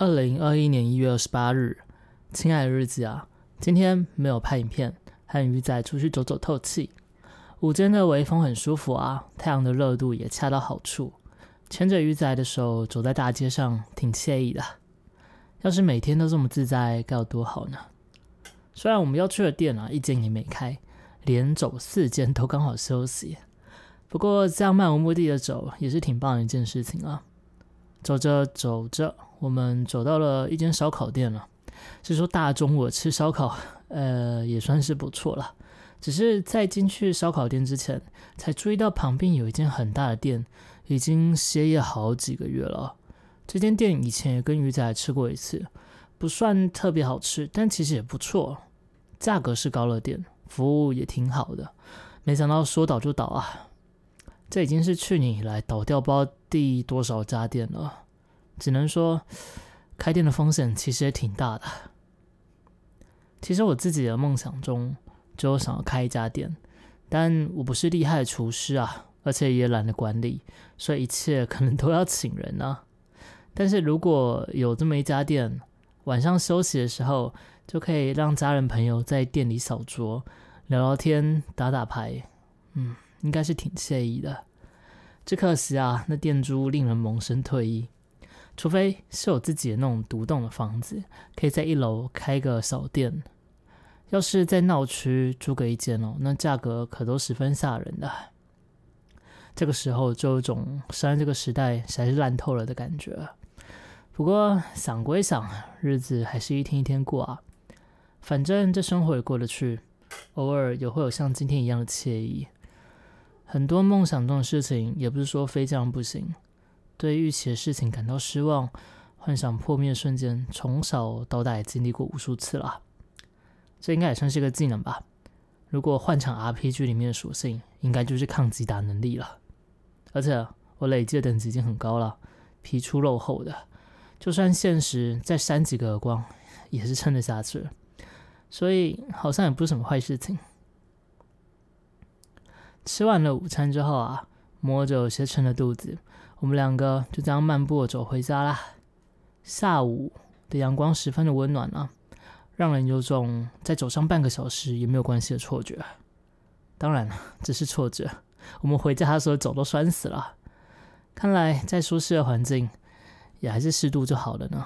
二零二一年一月二十八日，亲爱的日子啊，今天没有拍影片，和鱼仔出去走走透气。午间的微风很舒服啊，太阳的热度也恰到好处。牵着鱼仔的手走在大街上，挺惬意的。要是每天都这么自在，该有多好呢？虽然我们要去的店啊，一间也没开，连走四间都刚好休息。不过这样漫无目的的走，也是挺棒的一件事情啊。走着走着，我们走到了一间烧烤店了。是说大中午吃烧烤，呃，也算是不错了。只是在进去烧烤店之前，才注意到旁边有一间很大的店，已经歇业好几个月了。这间店以前也跟鱼仔吃过一次，不算特别好吃，但其实也不错。价格是高了点，服务也挺好的。没想到说倒就倒啊！这已经是去年以来倒掉包第多少家店了？只能说，开店的风险其实也挺大的。其实我自己的梦想中就想要开一家店，但我不是厉害的厨师啊，而且也懒得管理，所以一切可能都要请人啊。但是如果有这么一家店，晚上休息的时候就可以让家人朋友在店里扫桌、聊聊天、打打牌，嗯。应该是挺惬意的，只可惜啊，那店租令人萌生退意。除非是有自己的那种独栋的房子，可以在一楼开个小店。要是在闹区租个一间哦，那价格可都十分吓人的。这个时候就有种生在这个时代实在是烂透了的感觉。不过想归想，日子还是一天一天过啊，反正这生活也过得去，偶尔也会有像今天一样的惬意。很多梦想中的事情，也不是说非这样不行。对预期的事情感到失望，幻想破灭的瞬间，从小到大也经历过无数次了。这应该也算是个技能吧。如果换成 RPG 里面的属性，应该就是抗击打能力了。而且我累积的等级已经很高了，皮粗肉厚的，就算现实再扇几个耳光，也是撑得下去。所以好像也不是什么坏事情。吃完了午餐之后啊，摸着有些撑的肚子，我们两个就这样漫步走回家啦。下午的阳光十分的温暖啊，让人有种再走上半个小时也没有关系的错觉。当然了，只是错觉。我们回家的时候走都酸死了。看来再舒适的环境，也还是适度就好了呢。